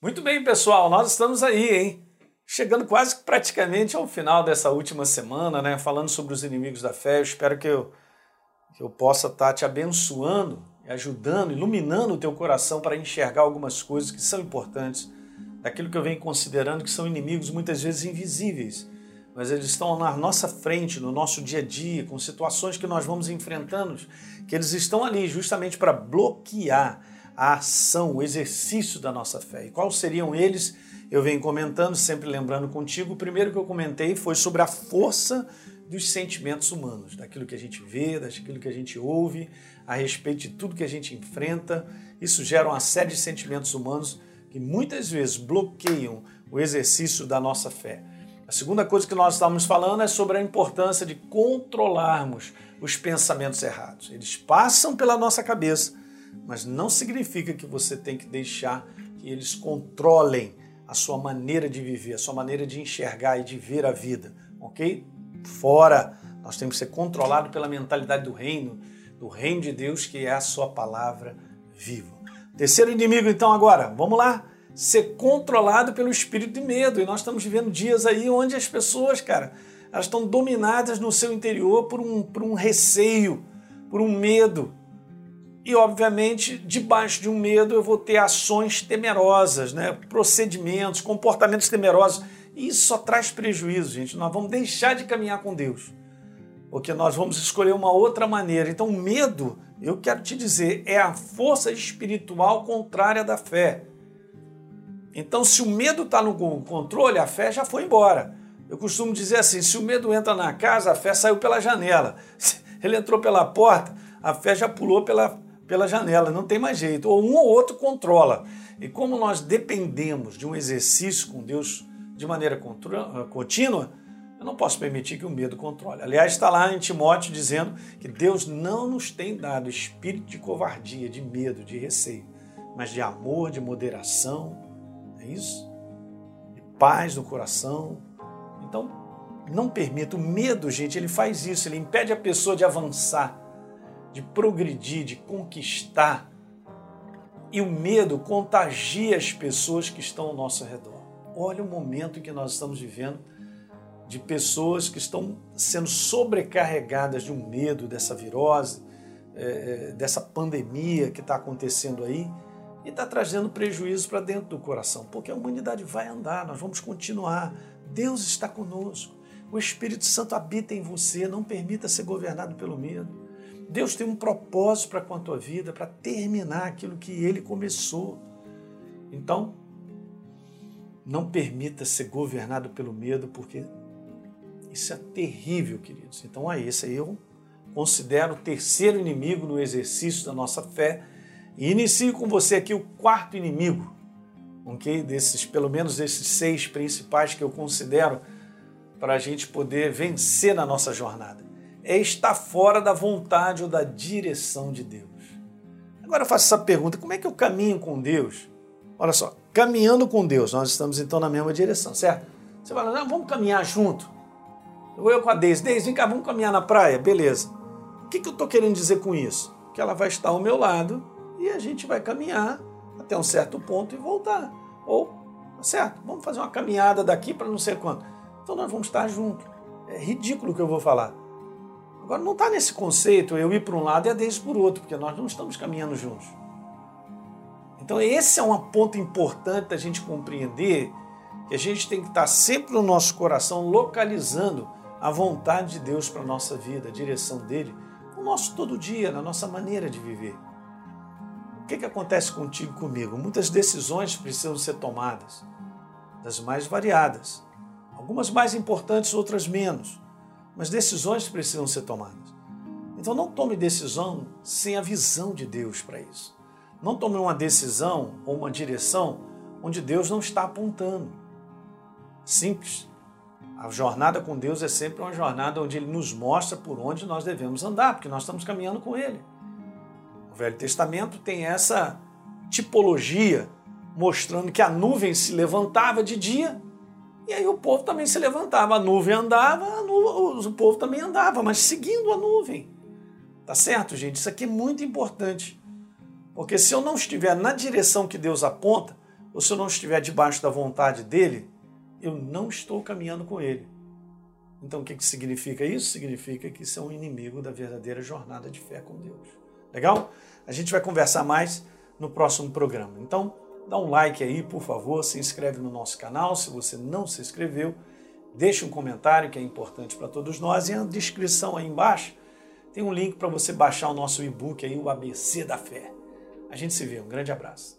Muito bem, pessoal, nós estamos aí, hein? Chegando quase praticamente ao final dessa última semana, né? Falando sobre os inimigos da fé. Eu espero que eu, que eu possa estar te abençoando, ajudando, iluminando o teu coração para enxergar algumas coisas que são importantes, daquilo que eu venho considerando que são inimigos muitas vezes invisíveis, mas eles estão na nossa frente, no nosso dia a dia, com situações que nós vamos enfrentando, que eles estão ali justamente para bloquear a ação, o exercício da nossa fé. E quais seriam eles? Eu venho comentando, sempre lembrando contigo. O primeiro que eu comentei foi sobre a força dos sentimentos humanos, daquilo que a gente vê, daquilo que a gente ouve, a respeito de tudo que a gente enfrenta. Isso gera uma série de sentimentos humanos que muitas vezes bloqueiam o exercício da nossa fé. A segunda coisa que nós estamos falando é sobre a importância de controlarmos os pensamentos errados. Eles passam pela nossa cabeça, mas não significa que você tem que deixar que eles controlem a sua maneira de viver, a sua maneira de enxergar e de ver a vida, ok? Fora, nós temos que ser controlados pela mentalidade do reino, do reino de Deus, que é a sua palavra viva. Terceiro inimigo, então, agora, vamos lá. Ser controlado pelo espírito de medo. E nós estamos vivendo dias aí onde as pessoas, cara, elas estão dominadas no seu interior por um, por um receio, por um medo e, obviamente, debaixo de um medo eu vou ter ações temerosas, né? procedimentos, comportamentos temerosos. E isso só traz prejuízo, gente. Nós vamos deixar de caminhar com Deus, porque nós vamos escolher uma outra maneira. Então, o medo, eu quero te dizer, é a força espiritual contrária da fé. Então, se o medo está no controle, a fé já foi embora. Eu costumo dizer assim: se o medo entra na casa, a fé saiu pela janela. Ele entrou pela porta, a fé já pulou pela, pela janela, não tem mais jeito. Ou um ou outro controla. E como nós dependemos de um exercício com Deus de maneira contínua, eu não posso permitir que o medo controle. Aliás, está lá em Timóteo dizendo que Deus não nos tem dado espírito de covardia, de medo, de receio, mas de amor, de moderação, é isso? De paz no coração. Então, não permita. O medo, gente, ele faz isso, ele impede a pessoa de avançar de progredir, de conquistar. E o medo contagia as pessoas que estão ao nosso redor. Olha o momento que nós estamos vivendo de pessoas que estão sendo sobrecarregadas de um medo dessa virose, é, é dessa pandemia que está acontecendo aí e está trazendo prejuízo para dentro do coração, porque a humanidade vai andar, nós vamos continuar. Deus está conosco. O Espírito Santo habita em você, não permita ser governado pelo medo. Deus tem um propósito para com a tua vida, para terminar aquilo que ele começou. Então, não permita ser governado pelo medo, porque isso é terrível, queridos. Então, é esse aí eu considero o terceiro inimigo no exercício da nossa fé. E inicio com você aqui o quarto inimigo, ok? Desses, pelo menos desses seis principais que eu considero para a gente poder vencer na nossa jornada é estar fora da vontade ou da direção de Deus. Agora eu faço essa pergunta: como é que eu caminho com Deus? Olha só, caminhando com Deus, nós estamos então na mesma direção, certo? Você fala, não, vamos caminhar junto. Eu, eu com a Deise, Deise, vem cá, vamos caminhar na praia, beleza. O que, que eu estou querendo dizer com isso? Que ela vai estar ao meu lado e a gente vai caminhar até um certo ponto e voltar. Ou, tá certo, vamos fazer uma caminhada daqui para não sei quanto. Então nós vamos estar juntos. É ridículo o que eu vou falar. Agora, não está nesse conceito eu ir para um lado e a Deise por outro, porque nós não estamos caminhando juntos. Então, esse é um ponto importante da gente compreender que a gente tem que estar sempre no nosso coração localizando a vontade de Deus para a nossa vida, a direção dele, no nosso todo dia, na nossa maneira de viver. O que, que acontece contigo e comigo? Muitas decisões precisam ser tomadas, das mais variadas. Algumas mais importantes, outras menos mas decisões precisam ser tomadas. Então não tome decisão sem a visão de Deus para isso. Não tome uma decisão ou uma direção onde Deus não está apontando. Simples. A jornada com Deus é sempre uma jornada onde Ele nos mostra por onde nós devemos andar, porque nós estamos caminhando com Ele. O Velho Testamento tem essa tipologia mostrando que a nuvem se levantava de dia e aí o povo também se levantava, a nuvem andava, a o povo também andava, mas seguindo a nuvem. Tá certo, gente? Isso aqui é muito importante. Porque se eu não estiver na direção que Deus aponta, ou se eu não estiver debaixo da vontade dele, eu não estou caminhando com ele. Então o que, que significa isso? Significa que isso é um inimigo da verdadeira jornada de fé com Deus. Legal? A gente vai conversar mais no próximo programa. Então, dá um like aí, por favor, se inscreve no nosso canal se você não se inscreveu, deixe um comentário que é importante para todos nós e na descrição aí embaixo tem um link para você baixar o nosso e-book aí, o ABC da Fé. A gente se vê, um grande abraço.